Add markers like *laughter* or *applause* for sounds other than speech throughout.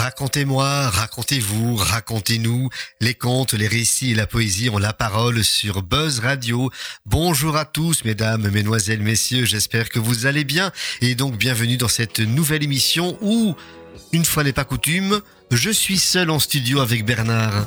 Racontez-moi, racontez-vous, racontez-nous. Les contes, les récits et la poésie ont la parole sur Buzz Radio. Bonjour à tous, mesdames, mesdemoiselles, messieurs. J'espère que vous allez bien. Et donc, bienvenue dans cette nouvelle émission où, une fois n'est pas coutume, je suis seul en studio avec Bernard.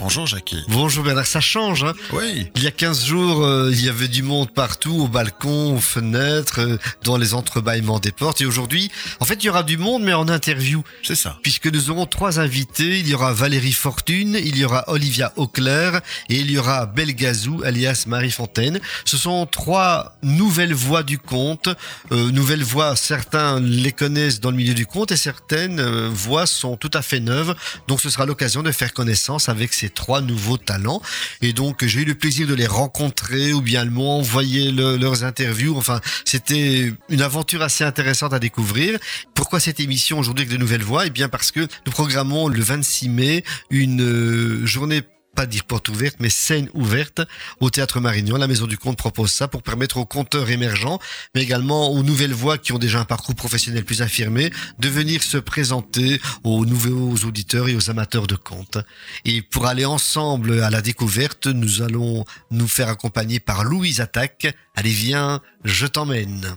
Bonjour Jackie. Bonjour Bernard, ça change. Hein oui. Il y a 15 jours, euh, il y avait du monde partout, au balcon, aux fenêtres, euh, dans les entrebâillements des portes. Et aujourd'hui, en fait, il y aura du monde, mais en interview. C'est ça. Puisque nous aurons trois invités. Il y aura Valérie Fortune, il y aura Olivia Auclair et il y aura Belgazou, alias Marie Fontaine. Ce sont trois nouvelles voix du conte. Euh, nouvelles voix, certains les connaissent dans le milieu du conte et certaines voix sont tout à fait neuves. Donc ce sera l'occasion de faire connaissance avec ces trois nouveaux talents. Et donc, j'ai eu le plaisir de les rencontrer ou bien m'ont envoyé leurs interviews. Enfin, c'était une aventure assez intéressante à découvrir. Pourquoi cette émission aujourd'hui avec de nouvelles voix? Eh bien, parce que nous programmons le 26 mai une euh, journée pas dire porte ouverte, mais scène ouverte au Théâtre Marignan. La Maison du Conte propose ça pour permettre aux conteurs émergents, mais également aux nouvelles voix qui ont déjà un parcours professionnel plus affirmé, de venir se présenter aux nouveaux auditeurs et aux amateurs de contes. Et pour aller ensemble à la découverte, nous allons nous faire accompagner par Louise Attaque. Allez, viens, je t'emmène.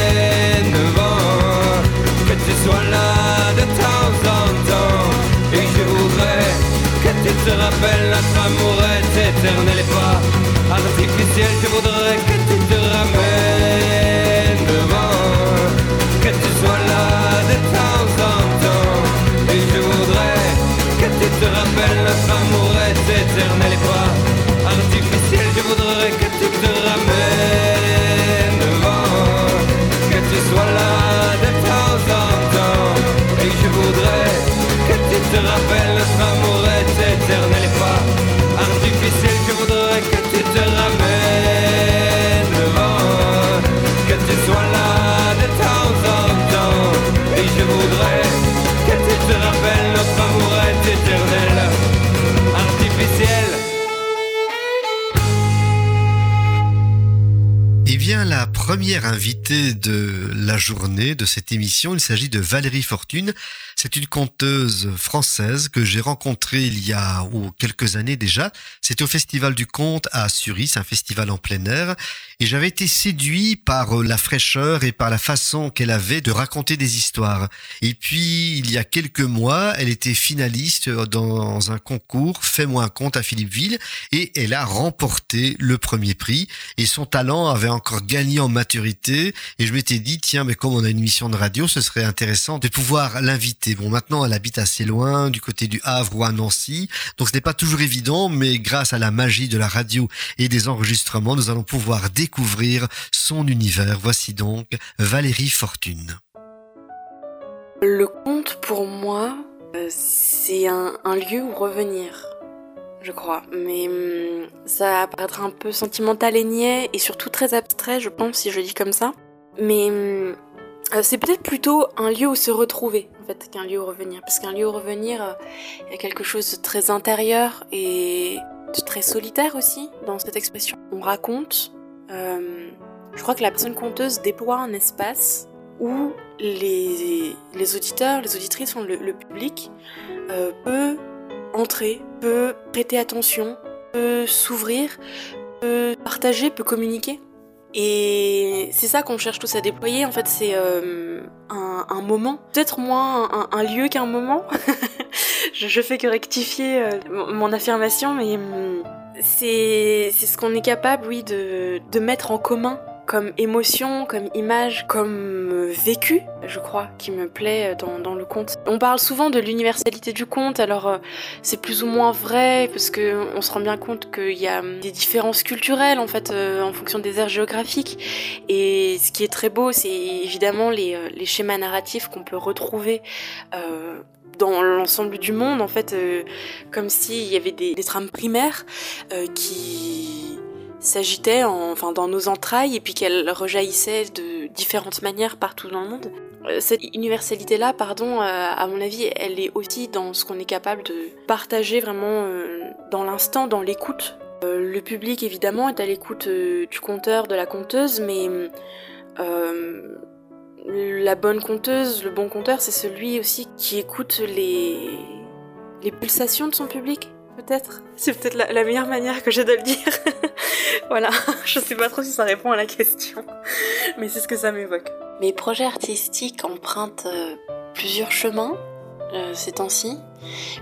que tu sois là de temps en temps. Et je voudrais que tu te rappelles, notre amour est éternel et pas artificiel. Je la première invitée de la journée de cette émission, il s'agit de Valérie Fortune. C'est une conteuse française que j'ai rencontrée il y a quelques années déjà. C'était au Festival du Conte à Suris, un festival en plein air. Et j'avais été séduit par euh, la fraîcheur et par la façon qu'elle avait de raconter des histoires. Et puis, il y a quelques mois, elle était finaliste dans un concours Fais-moi un conte à Philippeville et elle a remporté le premier prix. Et son talent avait encore gagné en maturité. Et je m'étais dit, tiens, mais comme on a une mission de radio, ce serait intéressant de pouvoir l'inviter Bon, maintenant, elle habite assez loin, du côté du Havre ou à Nancy, donc ce n'est pas toujours évident, mais grâce à la magie de la radio et des enregistrements, nous allons pouvoir découvrir son univers. Voici donc Valérie Fortune. Le conte, pour moi, euh, c'est un, lieu où revenir je crois. Mais hum, ça paraîtra un peu sentimental et niais, et surtout très abstrait, je pense, si je dis comme ça. Mais hum, euh, c'est peut-être plutôt un lieu où se retrouver, qu'un lieu où revenir. Parce qu'un lieu où revenir, euh, il y a quelque chose de très intérieur et de très solitaire aussi dans cette expression. On raconte, euh, je crois que la personne conteuse déploie un espace où les, les auditeurs, les auditrices, le, le public peut entrer, peut prêter attention, peut s'ouvrir, peut partager, peut communiquer. Et c'est ça qu'on cherche tous à déployer. En fait, c'est euh, un, moment, peut-être moins un, lieu qu'un moment. *laughs* je, fais que rectifier euh, mon affirmation, mais c'est ce qu'on est capable, oui, de, de mettre en commun comme émotion, comme image, comme euh, vécu, je crois, qui me plaît dans, dans le conte. On parle souvent de l'universalité du conte, alors euh, c'est plus ou moins vrai, parce que on se rend bien compte qu'il y a hum, des différences culturelles, en fait, euh, en fonction des aires géographiques. Et ce qui est très beau, c'est évidemment les, schémas narratifs qu'on peut retrouver dans l'ensemble du monde, en fait, comme s'il y avait des trames primaires qui s'agitait enfin, dans nos entrailles et puis qu'elle rejaillissait de différentes manières partout dans le monde. Euh, cette universalité-là, pardon, euh, à mon avis, elle est aussi dans ce qu'on est capable de partager vraiment euh, dans l'instant, dans l'écoute. Le public, évidemment, est à l'écoute du conteur, de la conteuse, mais la bonne conteuse, le bon conteur, c'est celui aussi qui écoute les, les pulsations de son public C'est peut-être la, meilleure manière que j'ai de le dire. *laughs* voilà, je sais pas trop si ça répond à la question, mais c'est ce que ça m'évoque. Mes projets artistiques empruntent euh, plusieurs chemins euh, ces temps-ci,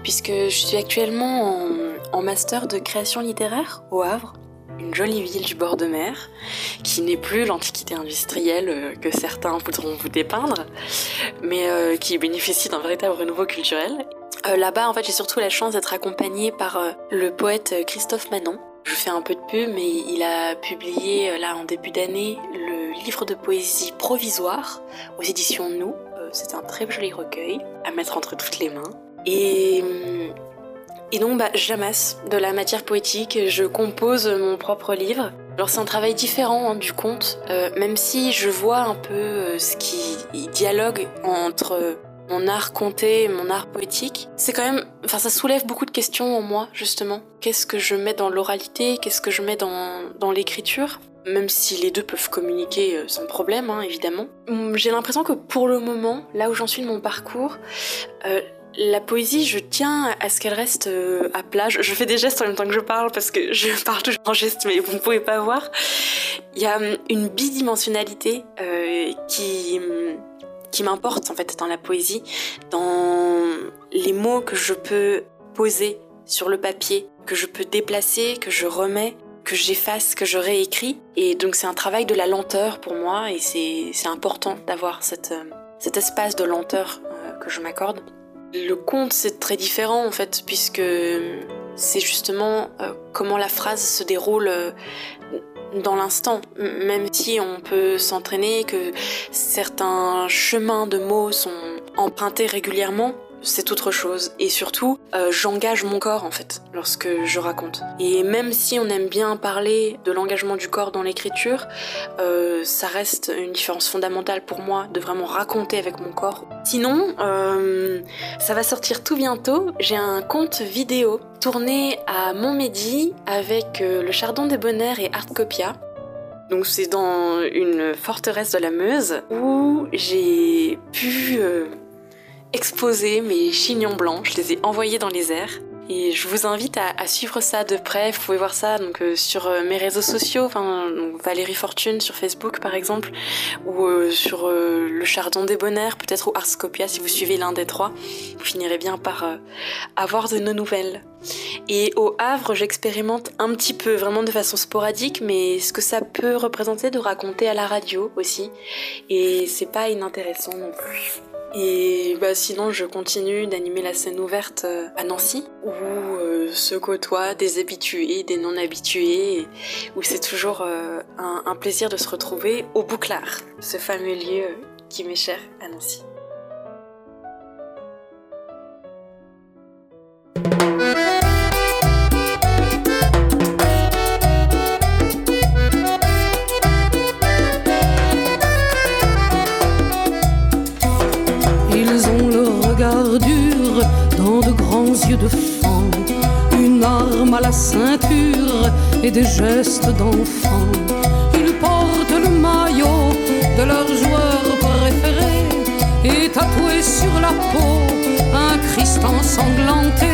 puisque je suis actuellement en, master de création littéraire au Havre une jolie ville du bord de mer, qui n'est plus l'antiquité industrielle euh, que certains voudront vous dépeindre, mais qui bénéficie d'un véritable renouveau culturel. Euh, là-bas, en fait, j'ai surtout la chance d'être accompagnée par euh, le poète euh, Christophe Manon. Je fais un peu de pub, mais il a publié là en début d'année le livre de poésie provisoire aux éditions Nous. C'est un très joli recueil à mettre entre toutes les mains. Et donc, bah, j'amasse de la matière poétique, je compose mon propre livre. Alors c'est un travail différent hein, du conte, même si je vois un peu ce qui dialogue entre mon art compté, mon art poétique, c'est quand même, enfin ça soulève beaucoup de questions en moi justement. Qu'est-ce que je mets dans l'oralité, qu'est-ce que je mets dans, dans l'écriture? Même si les deux peuvent communiquer euh, sans problème, hein, évidemment. Hum, j'ai l'impression que pour le moment, là où j'en suis de mon parcours, euh, la poésie, je tiens à ce qu'elle reste euh, à plat. Je, fais des gestes en même temps que je parle parce que je *laughs* parle toujours en gestes, mais vous ne pouvez pas voir. Il y a hum, une bidimensionnalité qui hum, qui m'importe en fait dans la poésie, dans les mots que je peux poser sur le papier, que je peux déplacer, que je remets, que j'efface, que je réécris. Et donc c'est un travail de la lenteur pour moi et c'est important d'avoir euh, cet espace de lenteur euh, que je m'accorde. Le conte c'est très différent en fait puisque c'est justement euh, comment la phrase se déroule dans l'instant, même si on peut s'entraîner, que certains chemins de mots sont empruntés régulièrement, c'est autre chose. Et surtout, euh, j'engage mon corps en fait lorsque je raconte. Et même si on aime bien parler de l'engagement du corps dans l'écriture, euh, ça reste une différence fondamentale pour moi de vraiment raconter avec mon corps. Sinon, euh, ça va sortir tout bientôt. J'ai un compte vidéo tourné à Montmédy avec le Chardon des Bonheurs et Artcopia. Donc c'est dans une forteresse de la Meuse où j'ai pu exposé mes chignons blancs, je les ai envoyés dans les airs. Et je vous invite à, suivre ça de près. Vous pouvez voir ça donc euh, sur euh, mes réseaux sociaux, Valérie Fortune sur Facebook par exemple, ou euh, sur le Chardon des Bonheurs, peut-être ou Arscopia si vous suivez l'un des trois. Vous finirez bien par avoir de nos nouvelles. Et au Havre, j'expérimente un petit peu, vraiment de façon sporadique, mais ce que ça peut représenter de raconter à la radio aussi. Et c'est pas inintéressant non plus. Et bah, sinon, je continue d'animer la scène ouverte euh, à Nancy, où euh, se côtoient des habitués, des non-habitués, où c'est toujours euh, un, un, plaisir de se retrouver au Bouclard, ce fameux lieu qui m'est cher à Nancy. Et des gestes d'enfant. Ils portent le maillot de leur joueur préféré et tatoué sur la peau un Christ ensanglanté.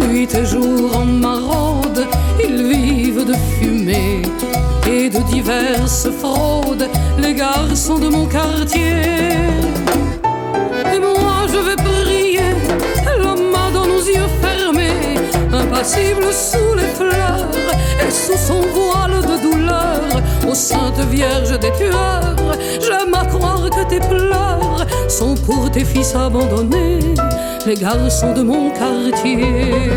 Nuit et jour en maraude, ils vivent de fumée et de diverses fraudes, les garçons de mon quartier. Et moi je vais prier yeux fermés, impassible sous les fleurs et sous son voile de douleur, ô Sainte Vierge des tueurs, j'aime à croire que tes pleurs sont pour tes fils abandonnés, les garçons de mon quartier.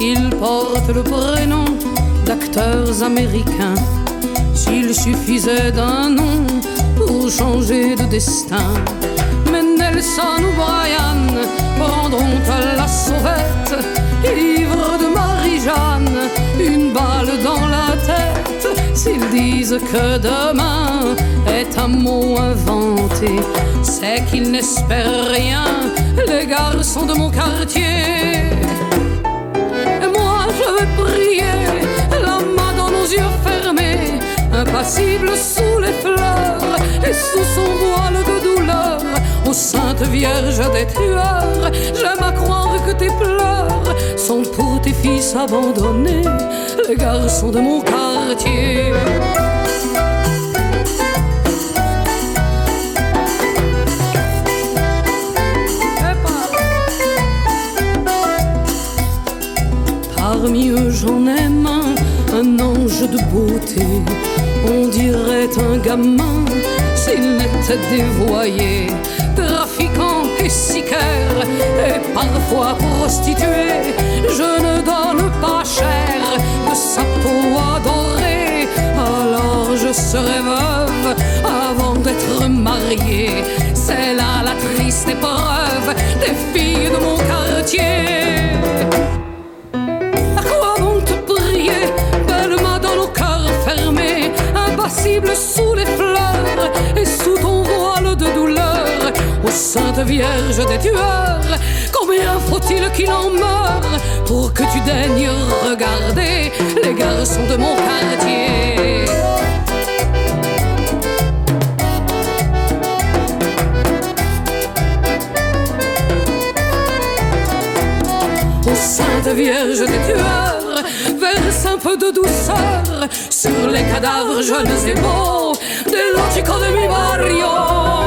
Il porte le prénom d'acteurs américains. S'il suffisait d'un nom pour changer de destin. Mais Nelson ou Brian prendront à la sauvette, ivre de Marie-Jeanne, une balle dans la tête. S'ils disent que demain est un mot inventé, c'est qu'ils n'espèrent rien, les garçons de mon quartier. Et moi je vais prier yeux fermés, impassible sous les fleurs et sous son voile de douleur. Ô Sainte Vierge des tueurs, j'aime à croire que tes pleurs sont pour tes fils abandonnés, les garçons de mon quartier. Parmi eux j'en aime un un ange de beauté, on dirait un gamin s'il n'était dévoyé, trafiquant et sicaire et parfois prostitué. Je ne donne pas cher de sa peau adorée, alors je serai veuve avant d'être mariée. C'est là la triste épreuve des filles de mon quartier. Sous les fleurs et sous ton voile de douleur. Ô Sainte Vierge des tueurs, combien faut-il qu'il en meure pour que tu daignes regarder les garçons de mon quartier? Ô Sainte Vierge des tueurs, un peu de douceur sur les cadavres jeunes et beaux de chico de mi barrio.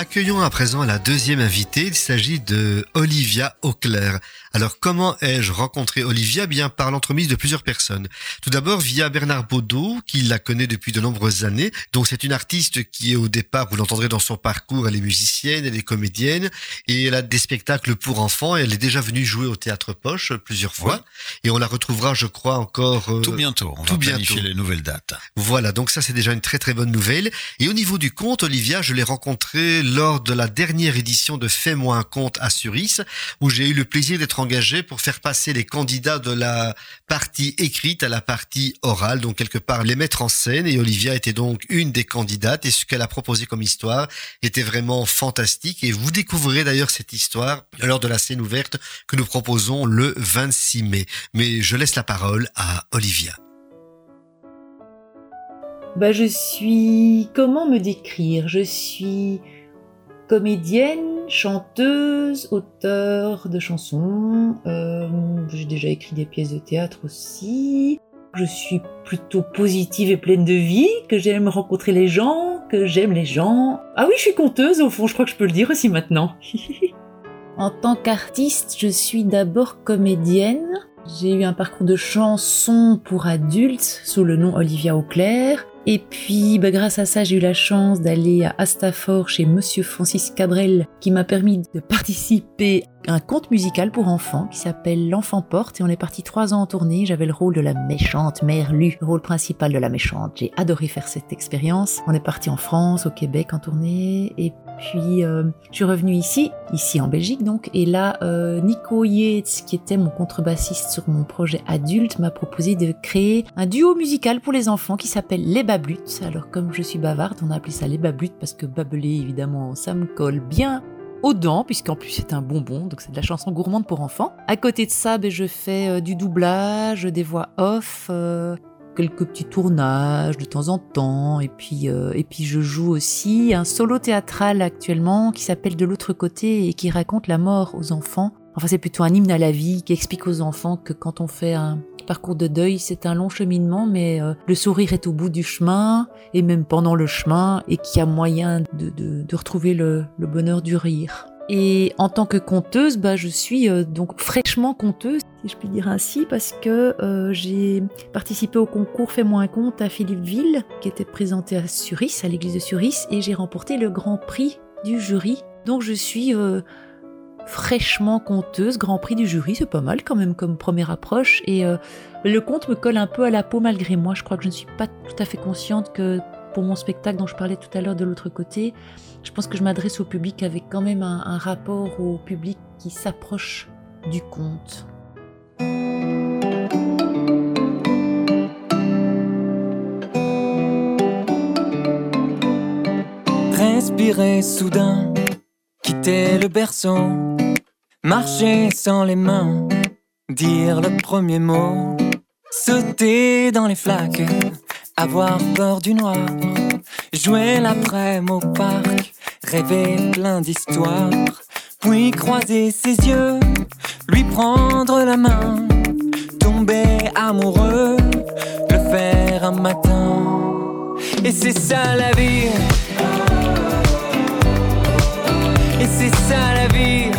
a Accueillons à présent la deuxième invitée. Il s'agit de Olivia Auclair. Alors comment ai-je rencontré Olivia? Bien par l'entremise de plusieurs personnes. Tout d'abord via Bernard Baudot, qui la connaît depuis de nombreuses années. Donc c'est une artiste qui est au départ, vous l'entendrez dans son parcours, elle est musicienne, elle est comédienne et elle a des spectacles pour enfants. Et elle est déjà venue jouer au théâtre Poche plusieurs fois et on la retrouvera, je crois, encore euh, tout bientôt. On tout va planifier les nouvelles dates. Voilà, donc ça c'est déjà une très très bonne nouvelle. Et au niveau du conte, Olivia, je l'ai rencontrée lors de la dernière édition de Fais-moi un conte à Suris, où j'ai eu le plaisir d'être engagé pour faire passer les candidats de la partie écrite à la partie orale, donc quelque part les mettre en scène. Et Olivia était donc une des candidates et ce qu'elle a proposé comme histoire était vraiment fantastique. Et vous découvrirez d'ailleurs cette histoire lors de la scène ouverte que nous proposons le 26 mai. Mais je laisse la parole à Olivia. Bah, je suis. Comment me décrire? Je suis comédienne, chanteuse, auteur de chansons. Euh, j'ai déjà écrit des pièces de théâtre aussi. Je suis plutôt positive et pleine de vie, que j'aime rencontrer les gens, que j'aime les gens. Ah oui, je suis conteuse au fond, je crois que je peux le dire aussi maintenant. *laughs* en tant qu'artiste, je suis d'abord comédienne. J'ai eu un parcours de chansons pour adultes sous le nom Olivia Auclair. Et puis, bah, grâce à ça, j'ai eu la chance d'aller à Astafort chez Monsieur Francis Cabrel, qui m'a permis de participer à un conte musical pour enfants qui s'appelle L'enfant porte. Et on est parti trois ans en tournée. J'avais le rôle de la méchante mère Lu, le rôle principal de la méchante. J'ai adoré faire cette expérience. On est parti en France, au Québec en tournée. Et puis, euh, je suis revenue ici, ici en Belgique donc, et là, euh, Nico Yates, qui était mon contrebassiste sur mon projet adulte, m'a proposé de créer un duo musical pour les enfants qui s'appelle Les Bablutes. Alors, comme je suis bavarde, on a appelé ça Les Bablutes parce que babler, évidemment, ça me colle bien aux dents, puisqu'en plus c'est un bonbon, donc c'est de la chanson gourmande pour enfants. À côté de ça, ben, je fais euh, du doublage, des voix off, quelques petits tournages de temps en temps. Et puis, euh, et puis je joue aussi un solo théâtral actuellement qui s'appelle De l'autre côté et qui raconte la mort aux enfants. Enfin, c'est plutôt un hymne à la vie qui explique aux enfants que quand on fait un parcours de deuil, c'est un long cheminement, mais euh, le sourire est au bout du chemin et même pendant le chemin et qu'il y a moyen de, de, retrouver le bonheur du rire. Et en tant que conteuse, bah, je suis euh, donc fraîchement conteuse, si je puis dire ainsi, parce que euh, j'ai participé au concours Fais-moi un conte à Philippeville, qui était présenté à Suris, à l'église de Suris, et j'ai remporté le grand prix du jury. Donc je suis euh, fraîchement conteuse, grand prix du jury, c'est pas mal quand même comme première approche. Et le conte me colle un peu à la peau malgré moi. Je crois que je ne suis pas tout à fait consciente que pour mon spectacle dont je parlais tout à l'heure de l'autre côté, je pense que je m'adresse au public avec quand même un, rapport au public qui s'approche du conte. Respirer soudain, quitter le berceau, marcher sans les mains, dire le premier mot, sauter dans les flaques, avoir peur du noir Jouer l'après-midi au parc, rêver plein d'histoires, puis croiser ses yeux, lui prendre la main, tomber amoureux, le faire un matin. Et c'est ça la vie. Et c'est ça la vie.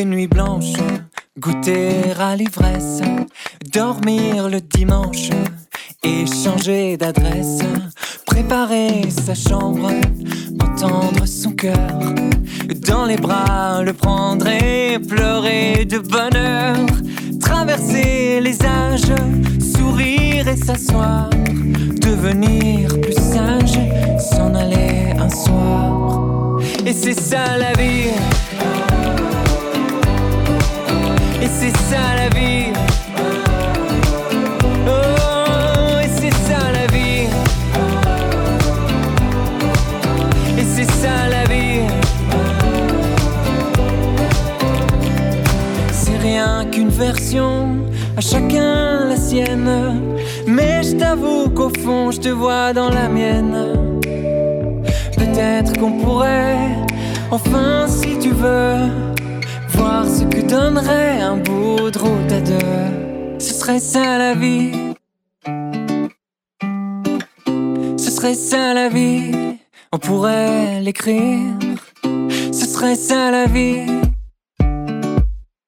Des nuits blanches, goûter à l'ivresse, dormir le dimanche et changer d'adresse, préparer sa chambre, entendre son cœur dans les bras, le prendre et pleurer de bonheur, traverser les âges, sourire et s'asseoir, devenir plus sage, s'en aller un soir. Et c'est ça la vie. C'est ça la vie. Oh, et c'est ça la vie. Et c'est ça la vie. C'est rien qu'une version, à chacun la sienne. Mais je t'avoue qu'au fond, je te vois dans la mienne. Peut-être qu'on pourrait, enfin, si tu veux ce que donnerait un route à deux. Ce serait ça la vie. Ce serait ça la vie, on pourrait l'écrire. Ce serait ça la vie.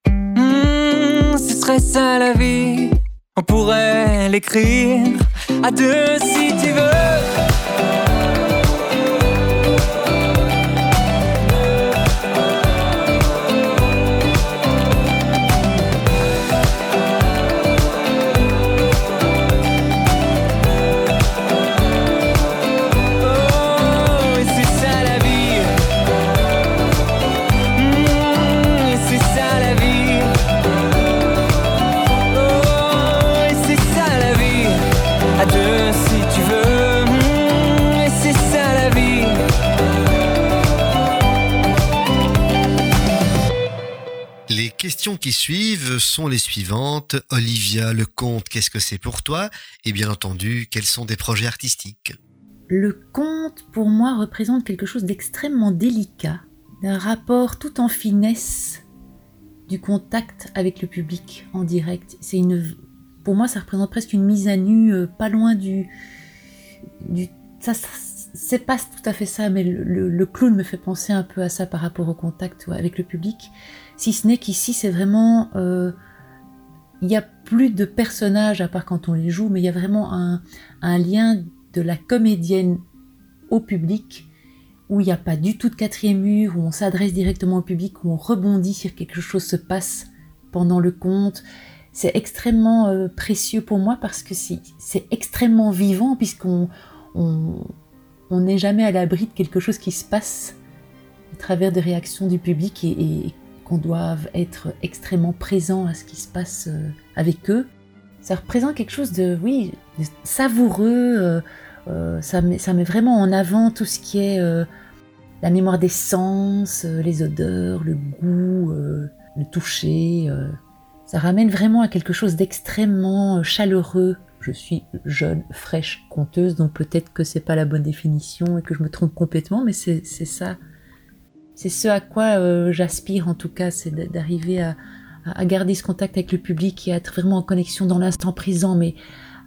Hmm, ce serait ça la vie, on pourrait l'écrire à deux si tu veux. Qui suivent sont les suivantes. Olivia, le conte, qu'est-ce que c'est pour toi? Et bien entendu, quels sont des projets artistiques? Le conte, pour moi, représente quelque chose d'extrêmement délicat, d'un rapport tout en finesse du contact avec le public en direct. C'est une, pour moi, ça représente presque une mise à nu, euh, pas loin du, du ça, c'est pas tout à fait ça, mais le, le, clown me fait penser un peu à ça par rapport au contact avec le public. Si ce n'est qu'ici, c'est vraiment... Euh, il n'y a plus de personnages à part quand on les joue, mais il y a vraiment un, lien de la comédienne au public où il n'y a pas du tout de quatrième mur, où on s'adresse directement au public, où on rebondit sur quelque chose se passe pendant le conte. C'est extrêmement euh, précieux pour moi parce que c'est extrêmement vivant puisqu'on on n'est jamais à l'abri de quelque chose qui se passe à travers des réactions du public et qu'on doive être extrêmement présent à ce qui se passe euh, avec eux. Ça représente quelque chose de, oui, savoureux. Euh, euh, ça, met, ça met vraiment en avant tout ce qui est la mémoire des sens, les odeurs, le goût, le toucher. ça ramène vraiment à quelque chose d'extrêmement chaleureux. Je suis jeune, fraîche, conteuse, donc peut-être que c'est pas la bonne définition et que je me trompe complètement, mais c'est ça c'est ce à quoi euh, j'aspire en tout cas, c'est d'arriver à, garder ce contact avec le public et à être vraiment en connexion dans l'instant présent, mais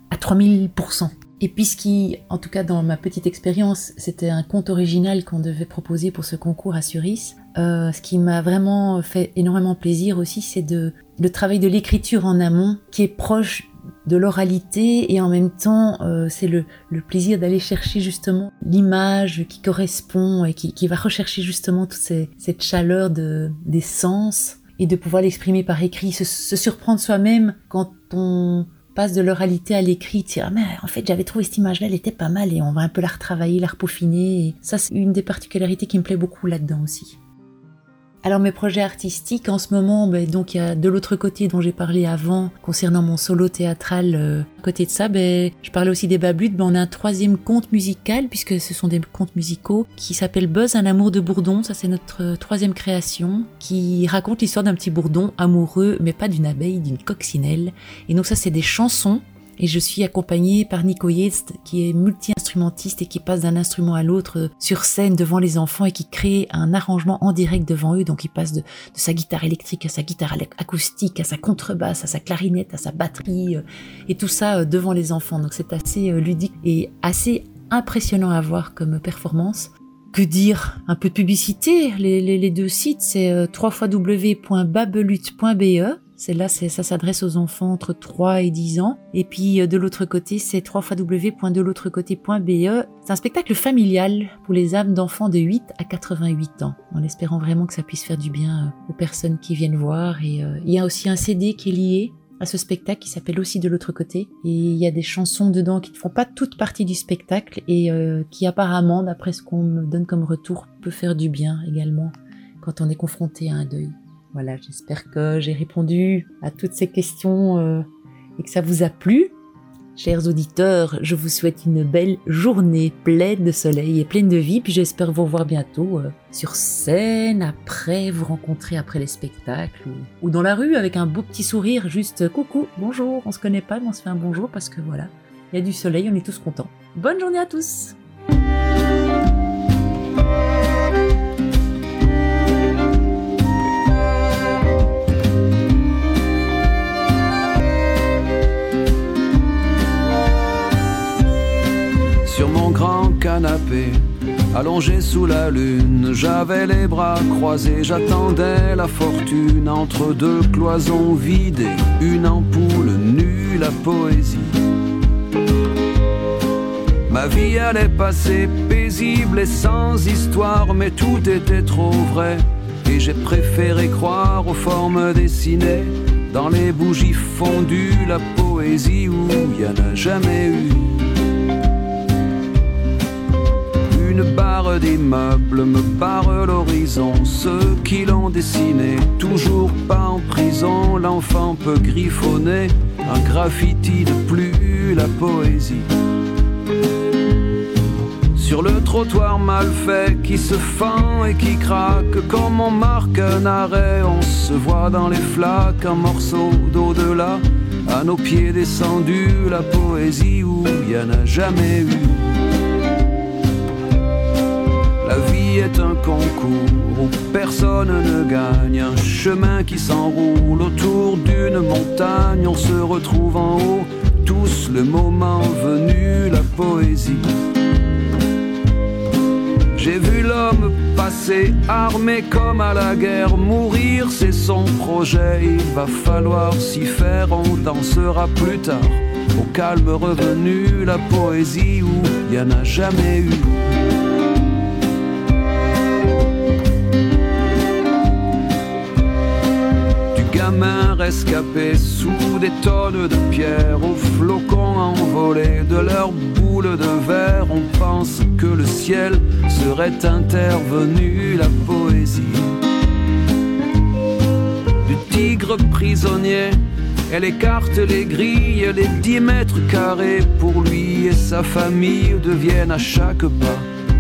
à 3000%. Et puis ce qui, en tout cas dans ma petite expérience, c'était un conte original qu'on devait proposer pour ce concours à Suris. Euh, ce qui m'a vraiment fait énormément plaisir aussi, c'est de le travail de l'écriture en amont, qui est proche de l'oralité et en même temps euh, c'est le, plaisir d'aller chercher justement l'image qui correspond et qui, va rechercher justement toute cette chaleur de, des sens et de pouvoir l'exprimer par écrit, se, surprendre soi-même quand on passe de l'oralité à l'écrit, dire ah en fait j'avais trouvé cette image-là, elle était pas mal et on va un peu la retravailler, la repaufiner. Et ça c'est une des particularités qui me plaît beaucoup là-dedans aussi. Alors mes projets artistiques en ce moment, ben, donc il y a de l'autre côté dont j'ai parlé avant concernant mon solo théâtral. Euh, à côté de ça, ben, je parlais aussi des Bablutes. Ben, on a un troisième conte musical puisque ce sont des contes musicaux qui s'appelle Buzz, un amour de bourdon. Ça c'est notre euh, troisième création qui raconte l'histoire d'un petit bourdon amoureux, mais pas d'une abeille, d'une coccinelle. Et donc ça c'est des chansons et je suis accompagnée par Nico Yest, qui est multi-instrumentiste et qui passe d'un instrument à l'autre sur scène devant les enfants et qui crée un arrangement en direct devant eux. Donc il passe de, sa guitare électrique à sa guitare acoustique, à sa contrebasse, à sa clarinette, à sa batterie, euh, et tout ça euh, devant les enfants. Donc c'est assez euh, ludique et assez impressionnant à voir comme performance. Que dire? Un peu de publicité? Les, les deux sites, c'est www.babelute.be celle-là, ça s'adresse aux enfants entre 3 et 10 ans. Et puis euh, de l'autre côté, c'est www.delautre-côté.be. C'est un spectacle familial pour les âmes d'enfants de 8 à 88 ans, en espérant vraiment que ça puisse faire du bien euh, aux personnes qui viennent voir. Et euh, il y a aussi un CD qui est lié à ce spectacle qui s'appelle aussi de l'autre côté. Et il y a des chansons dedans qui ne font pas toute partie du spectacle et qui apparemment, d'après ce qu'on me donne comme retour, peut faire du bien également quand on est confronté à un deuil. Voilà, j'espère que j'ai répondu à toutes ces questions euh, et que ça vous a plu. Chers auditeurs, je vous souhaite une belle journée pleine de soleil et pleine de vie, puis j'espère vous revoir bientôt euh, sur scène, après, vous rencontrer après les spectacles, ou, dans la rue avec un beau petit sourire, juste coucou, bonjour, on se connaît pas, mais on se fait un bonjour parce que voilà, il y a du soleil, on est tous contents. Bonne journée à tous Allongé sous la lune, j'avais les bras croisés, j'attendais la fortune entre deux cloisons vidées, une ampoule nue, la poésie. Ma vie allait passer paisible et sans histoire, mais tout était trop vrai. Et j'ai préféré croire aux formes dessinées, dans les bougies fondues, la poésie où il n'y en a jamais eu. Une barre d'immeubles me barre l'horizon, ceux qui l'ont dessiné, toujours pas en prison, l'enfant peut griffonner, un graffiti de plus, la poésie sur le trottoir mal fait qui se fend et qui craque. Comme on marque un arrêt, on se voit dans les flaques un morceau d'au-delà. À nos pieds descendus, la poésie où il n'y en a jamais eu. La vie est un concours où personne ne gagne, un chemin qui s'enroule autour d'une montagne. On se retrouve en haut, tous le moment venu, la poésie. J'ai vu l'homme passer armé comme à la guerre. Mourir, c'est son projet. Il va falloir s'y faire, on dansera plus tard. Au calme revenu, la poésie où il n'y en a jamais eu. Sous des tonnes de pierres, aux flocons envolés de leurs boules de verre. On pense que le ciel serait intervenu, la poésie du tigre prisonnier. Elle écarte les grilles, les dix mètres carrés pour lui et sa famille deviennent à chaque pas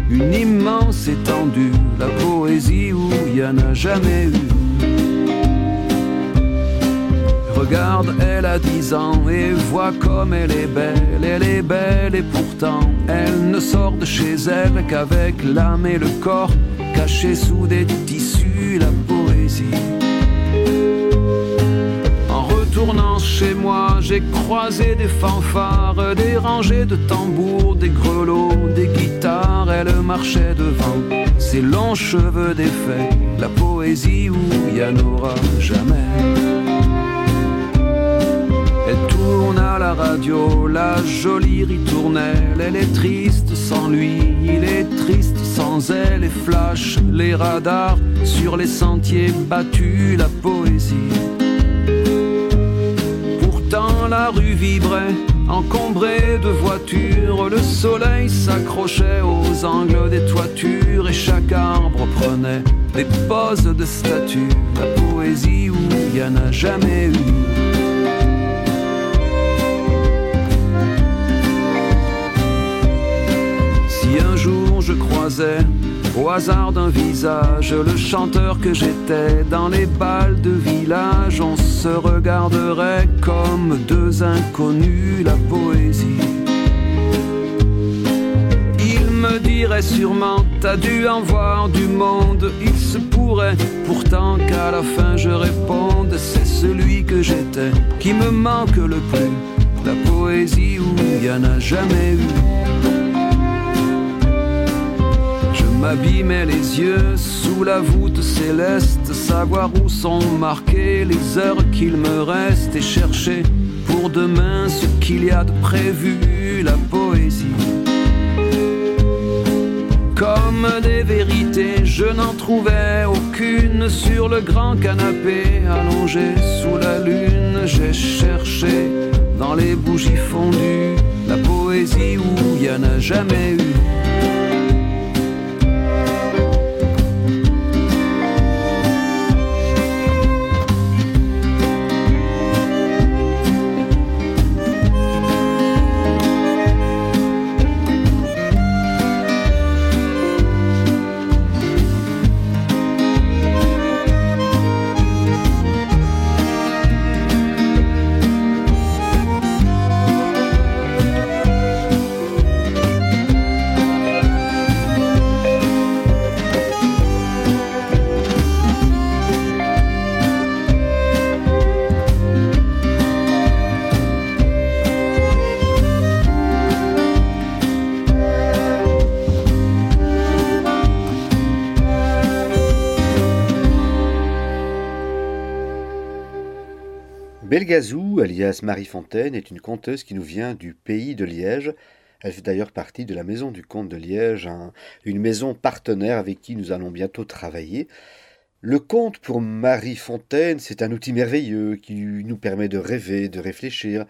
une immense étendue, la poésie où il n'y en a jamais eu. Regarde, elle a dix ans et vois comme elle est belle. Elle est belle et pourtant elle ne sort de chez elle qu'avec l'âme et le corps cachés sous des tissus, la poésie. En retournant chez moi, j'ai croisé des fanfares, des rangées de tambours, des grelots, des guitares. Elle marchait devant ses longs cheveux défaits, la poésie où il y en aura jamais tourne à la radio, la jolie ritournelle, elle est triste sans lui, il est triste sans elle, et flash les radars sur les sentiers battus, la poésie. Pourtant la rue vibrait, encombrée de voitures, le soleil s'accrochait aux angles des toitures et chaque arbre prenait des poses de statues, la poésie où il n'y en a jamais eu. Au hasard d'un visage le chanteur que j'étais dans les balles de village. On se regarderait comme deux inconnus, la poésie. Il me dirait sûrement, t'as dû en voir du monde. Il se pourrait pourtant qu'à la fin je réponde, c'est celui que j'étais qui me manque le plus. La poésie où il n'y en a jamais eu m'abîmais les yeux sous la voûte céleste, savoir où sont marquées les heures qu'il me reste et chercher pour demain ce qu'il y a de prévu, la poésie. Comme des vérités, je n'en trouvais aucune sur le grand canapé allongé sous la lune. J'ai cherché dans les bougies fondues la poésie où il n'y en a jamais eu. Belgazou, alias Marie Fontaine, est une conteuse qui nous vient du pays de Liège. Elle fait d'ailleurs partie de la Maison du Comte de Liège, une maison partenaire avec qui nous allons bientôt travailler. Le conte pour Marie Fontaine, c'est un outil merveilleux qui nous permet de rêver, de réfléchir.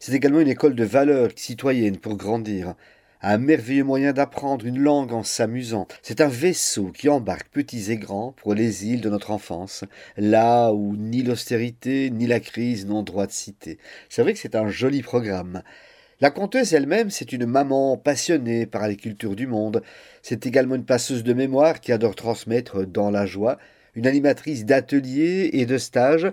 C'est également une école de valeurs citoyennes pour grandir un merveilleux moyen d'apprendre une langue en s'amusant. C'est un vaisseau qui embarque petits et grands pour les îles de notre enfance, là où ni l'austérité ni la crise n'ont droit de citer. C'est vrai que c'est un joli programme. La conteuse elle-même, c'est une maman passionnée par les cultures du monde. C'est également une passeuse de mémoire qui adore transmettre dans la joie, une animatrice d'ateliers et de stages,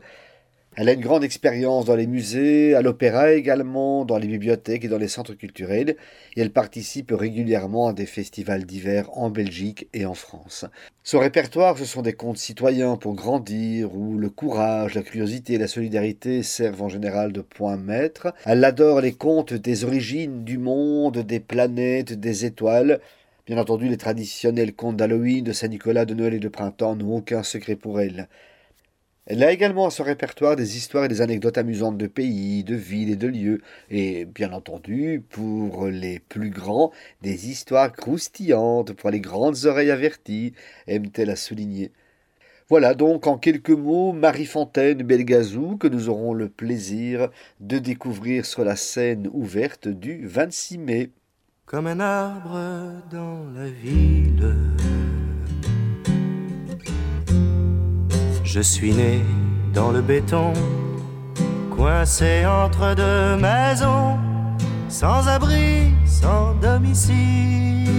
elle a une grande expérience dans les musées, à l'opéra également, dans les bibliothèques et dans les centres culturels, et elle participe régulièrement à des festivals divers en Belgique et en France. Son répertoire, ce sont des contes citoyens pour grandir, où le courage, la curiosité et la solidarité servent en général de point maître. Elle adore les contes des origines du monde, des planètes, des étoiles. Bien entendu, les traditionnels contes d'Halloween, de Saint-Nicolas, de Noël et de printemps n'ont aucun secret pour elle. Elle a également à son répertoire des histoires et des anecdotes amusantes de pays, de villes et de lieux, et bien entendu, pour les plus grands, des histoires croustillantes pour les grandes oreilles averties, aime-t-elle à souligner. Voilà donc en quelques mots Marie Fontaine Belgazou que nous aurons le plaisir de découvrir sur la scène ouverte du 26 mai. Comme un arbre dans la ville Je suis né dans le béton, coincé entre deux maisons, sans abri, sans domicile.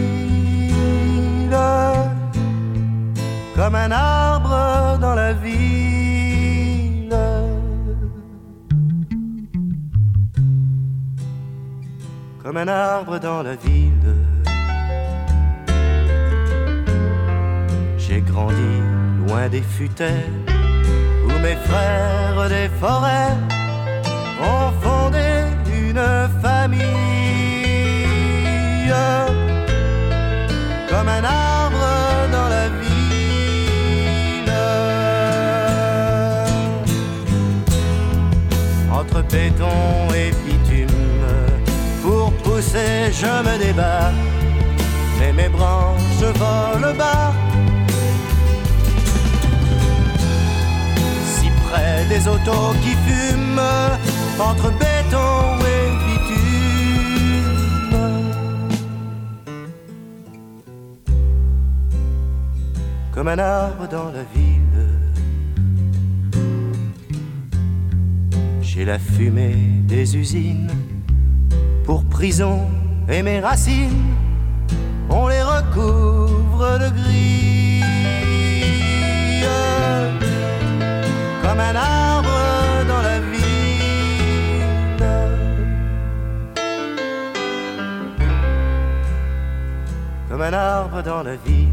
Comme un arbre dans la ville. Comme un arbre dans la ville. J'ai grandi loin des futaies, mes frères des forêts ont fondé une famille. Comme un arbre dans la ville. Entre béton et bitume, pour pousser, je me débat. Mais mes branches volent bas des autos qui fument entre béton et bitume. Comme un arbre dans la ville, j'ai la fumée des usines pour prison et mes racines, on les recouvre de gris. comme un arbre Comme un arbre dans la ville.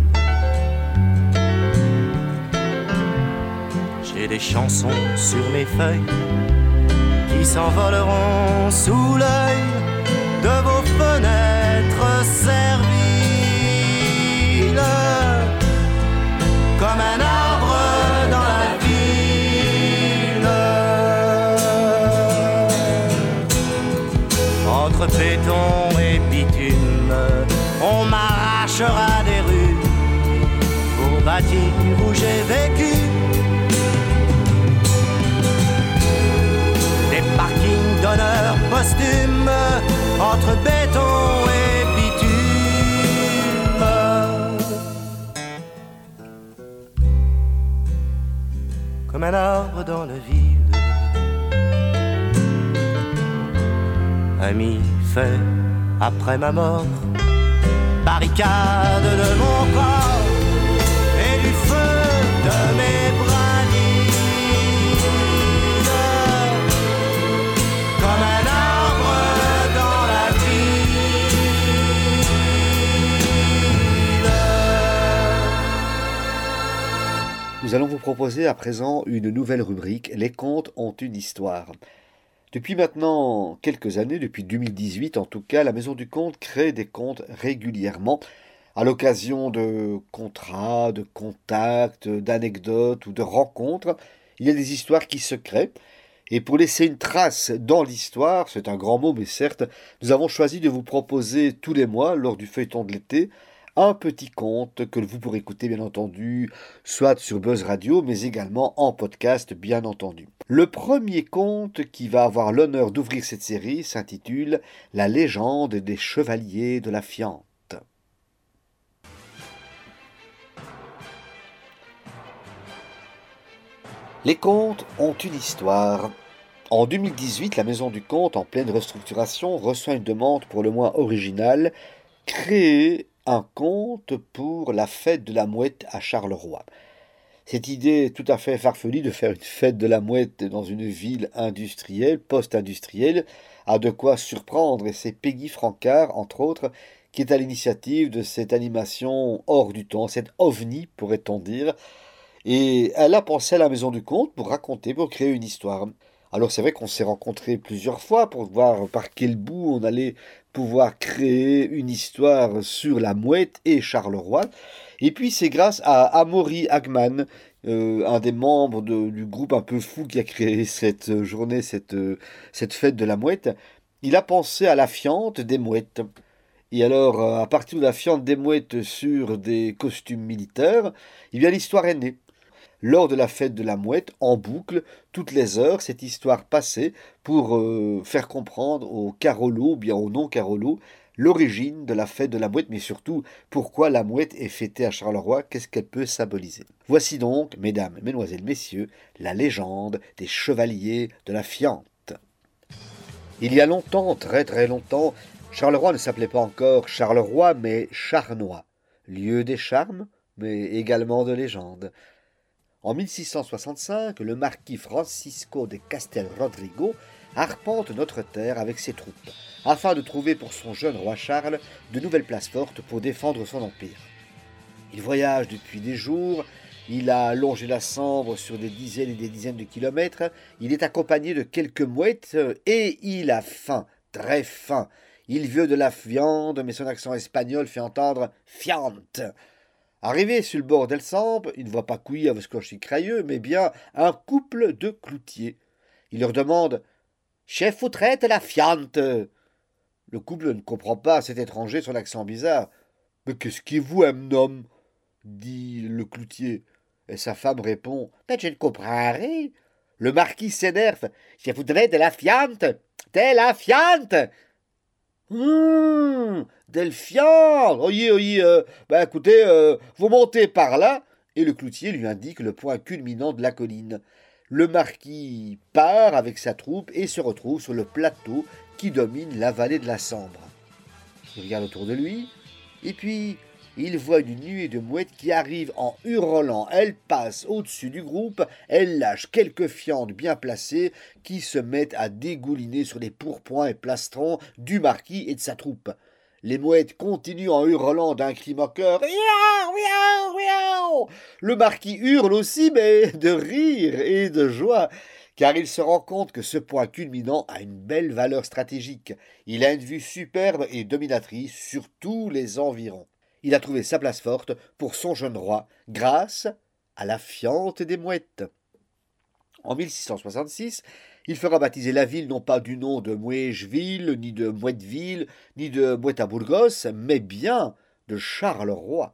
J'ai des chansons sur mes feuilles qui s'envoleront sous l'œil de vos fenêtres serviles. Comme un arbre dans la béton et bitume, on m'arrachera des rues pour bâtir où j'ai vécu. Des parkings d'honneur posthume entre béton et bitume. Comme un arbre dans la ville. Ami fait après ma mort. Barricade de mon corps et du feu de mes brindilles. Comme un arbre dans la ville. Nous allons vous proposer à présent une nouvelle rubrique Les contes ont une histoire. Depuis maintenant quelques années, depuis 2018 en tout cas, la Maison du Conte crée des contes régulièrement à l'occasion de contrats, de contacts, d'anecdotes ou de rencontres. Il y a des histoires qui se créent. Et pour laisser une trace dans l'histoire, c'est un grand mot mais certes, nous avons choisi de vous proposer tous les mois, lors du feuilleton de l'été, un petit conte que vous pourrez écouter bien entendu, soit sur Buzz Radio, mais également en podcast bien entendu. Le premier conte qui va avoir l'honneur d'ouvrir cette série s'intitule La légende des chevaliers de la fiente. Les contes ont une histoire. En 2018, la Maison du Conte, en pleine restructuration, reçoit une demande pour le moins originale, créer un conte pour la fête de la mouette à Charleroi. Cette idée tout à fait farfelue de faire une fête de la mouette dans une ville industrielle, post-industrielle, a de quoi surprendre et c'est Peggy Francard, entre autres, qui est à l'initiative de cette animation hors du temps, cette ovni, pourrait-on dire, et elle a pensé à la maison du conte pour raconter, pour créer une histoire. Alors c'est vrai qu'on s'est rencontrés plusieurs fois pour voir par quel bout on allait pouvoir créer une histoire sur la mouette et Charleroi. Et puis c'est grâce à Amaury Hagman, euh, un des membres du groupe un peu fou qui a créé *laughs* cette journée, cette, cette fête de la mouette. Il a pensé à la fiente des mouettes. Et alors, euh, à partir de la fiente des mouettes sur des costumes militaires, eh l'histoire est née lors de la fête de la mouette, en boucle, toutes les heures, cette histoire passée pour euh, faire comprendre aux Carolo, bien aux non-Carolo, l'origine de la fête de la mouette, mais surtout pourquoi la mouette est fêtée à Charleroi, qu'est-ce qu'elle peut symboliser. Voici donc, mesdames, mesdemoiselles, messieurs, la légende des chevaliers de la fiente. Il y a longtemps, très très longtemps, Charleroi ne s'appelait pas encore Charleroi, mais Charnois, lieu des charmes, mais également de légende. En 1665, le marquis Francisco de Castel Rodrigo arpente notre terre avec ses troupes, afin de trouver pour son jeune roi Charles de nouvelles places fortes pour défendre son empire. Il voyage depuis des jours, il a longé la Sambre sur des dizaines et des dizaines de kilomètres, il est accompagné de quelques mouettes et il a faim, très faim. Il veut de la viande, mais son accent espagnol fait entendre fiante. Arrivé sur le bord d'Elsambre, il ne voit pas couiller avec ce crayeux, mais bien un couple de cloutiers. Il leur demande Chef ou traite la fiante Le couple ne comprend pas cet étranger, son accent bizarre. Mais qu'est-ce qui vous, un homme? dit le cloutier. Et sa femme répond Mais je ne comprends rien. Le marquis s'énerve Chef ou traite la fiante T'es la fiante Delphian Oui, oui, euh, bah écoutez, euh, vous montez par là, et le cloutier lui indique le point culminant de la colline. Le marquis part avec sa troupe et se retrouve sur le plateau qui domine la vallée de la Sambre. Il regarde autour de lui, et puis il voit une nuée de mouettes qui arrive en hurlant. Elle passe au-dessus du groupe, elle lâche quelques fientes bien placées qui se mettent à dégouliner sur les pourpoints et plastrons du marquis et de sa troupe. Les mouettes continuent en hurlant d'un cri moqueur. Le marquis hurle aussi, mais de rire et de joie, car il se rend compte que ce point culminant a une belle valeur stratégique. Il a une vue superbe et dominatrice sur tous les environs il a trouvé sa place forte pour son jeune roi grâce à la fiente des mouettes. En 1666, il fera baptiser la ville non pas du nom de Mouègeville, ni de Mouetteville, ni de Mouettabourgos, mais bien de Charleroi,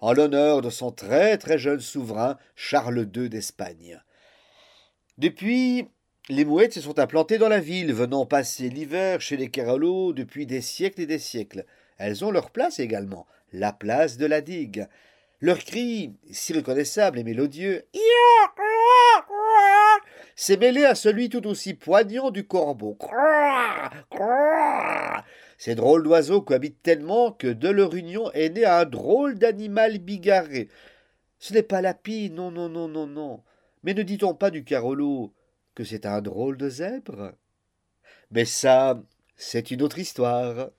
en l'honneur de son très très jeune souverain Charles II d'Espagne. Depuis, les mouettes se sont implantées dans la ville, venant passer l'hiver chez les Carolos depuis des siècles et des siècles. Elles ont leur place également, la place de la digue. Leur cri, si reconnaissable et mélodieux, s'est mêlé à celui tout aussi poignant du corbeau. Ces drôles d'oiseaux cohabitent tellement que de leur union est né un drôle d'animal bigarré. Ce n'est pas la pie, non, non, non, non, non. Mais ne dit-on pas du carolo que c'est un drôle de zèbre? Mais ça, c'est une autre histoire.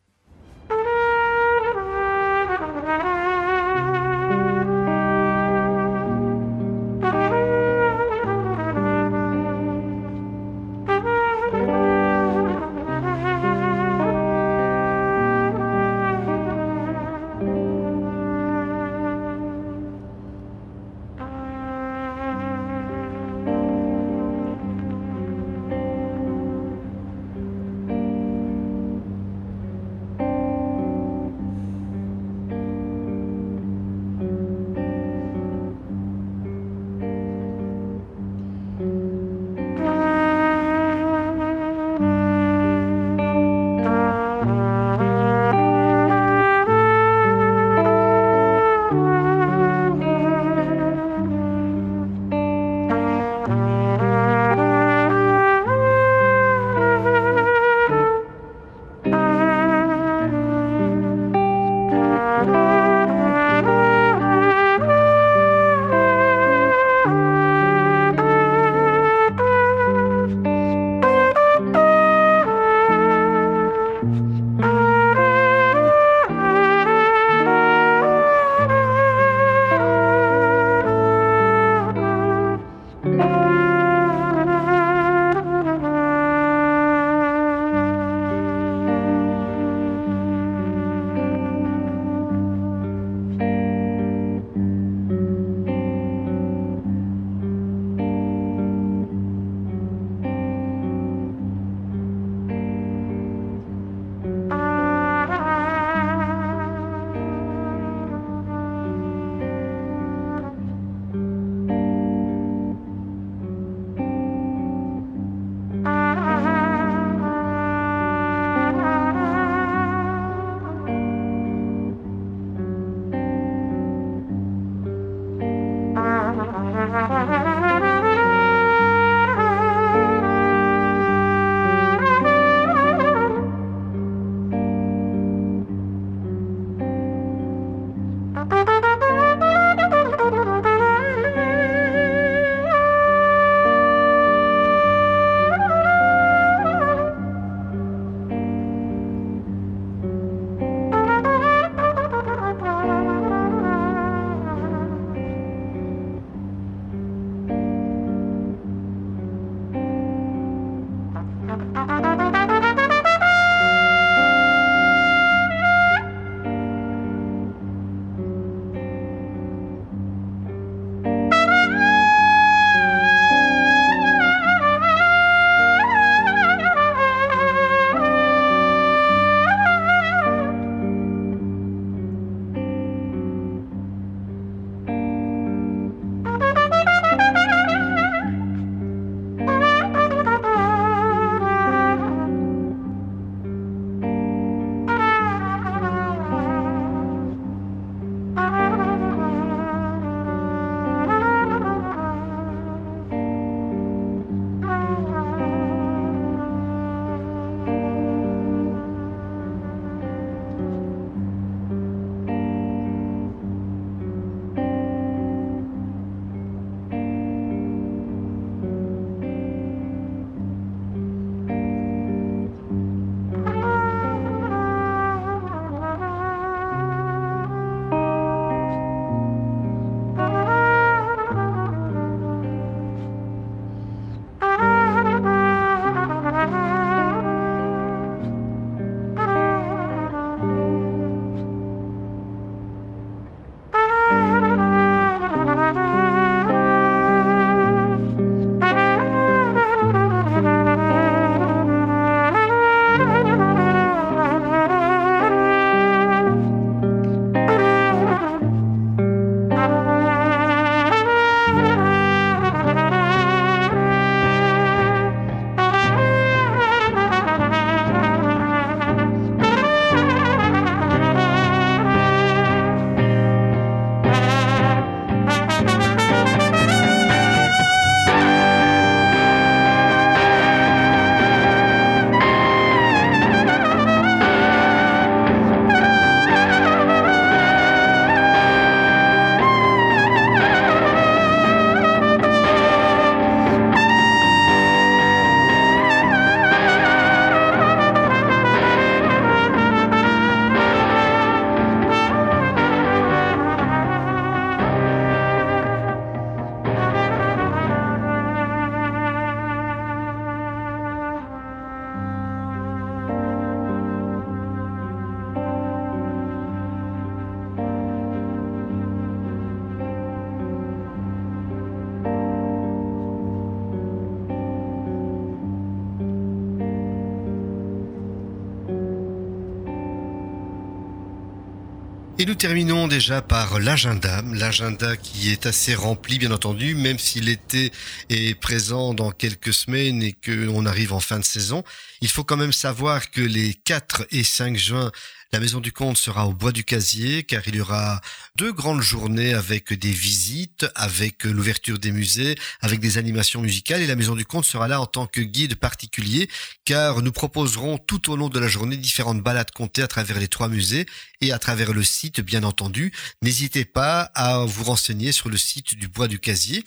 Et nous terminons déjà par l'agenda, l'agenda qui est assez rempli bien entendu, même si l'été est présent dans quelques semaines et qu'on arrive en fin de saison. Il faut quand même savoir que les 4 et 5 juin, la Maison du Comte sera au Bois du Casier car il y aura deux grandes journées avec des visites, avec l'ouverture des musées, avec des animations musicales et la Maison du Comte sera là en tant que guide particulier car nous proposerons tout au long de la journée différentes balades comptées à travers les trois musées et à travers le site bien entendu. N'hésitez pas à vous renseigner sur le site du Bois du Casier.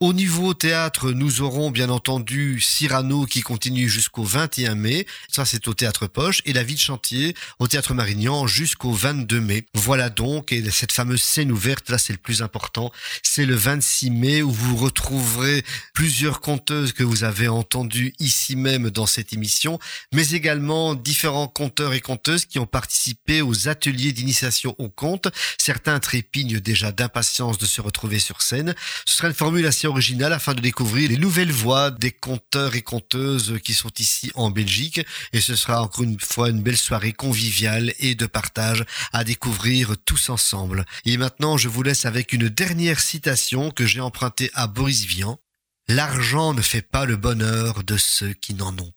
Au niveau théâtre, nous aurons bien entendu Cyrano qui continue jusqu'au 21 mai. Ça, c'est au théâtre Poche. Et la vie de chantier au théâtre Marignan jusqu'au 22 mai. Voilà donc. Et cette fameuse scène ouverte, là, c'est le plus important. C'est le 26 mai où vous retrouverez plusieurs conteuses que vous avez entendues ici même dans cette émission, mais également différents conteurs et conteuses qui ont participé aux ateliers d'initiation au conte. Certains trépignent déjà d'impatience de se retrouver sur scène. Ce sera une formulation original afin de découvrir les nouvelles voix des conteurs et conteuses qui sont ici en Belgique. Et ce sera encore une fois une belle soirée conviviale et de partage à découvrir tous ensemble. Et maintenant, je vous laisse avec une dernière citation que j'ai empruntée à Boris Vian. L'argent ne fait pas le bonheur de ceux qui n'en ont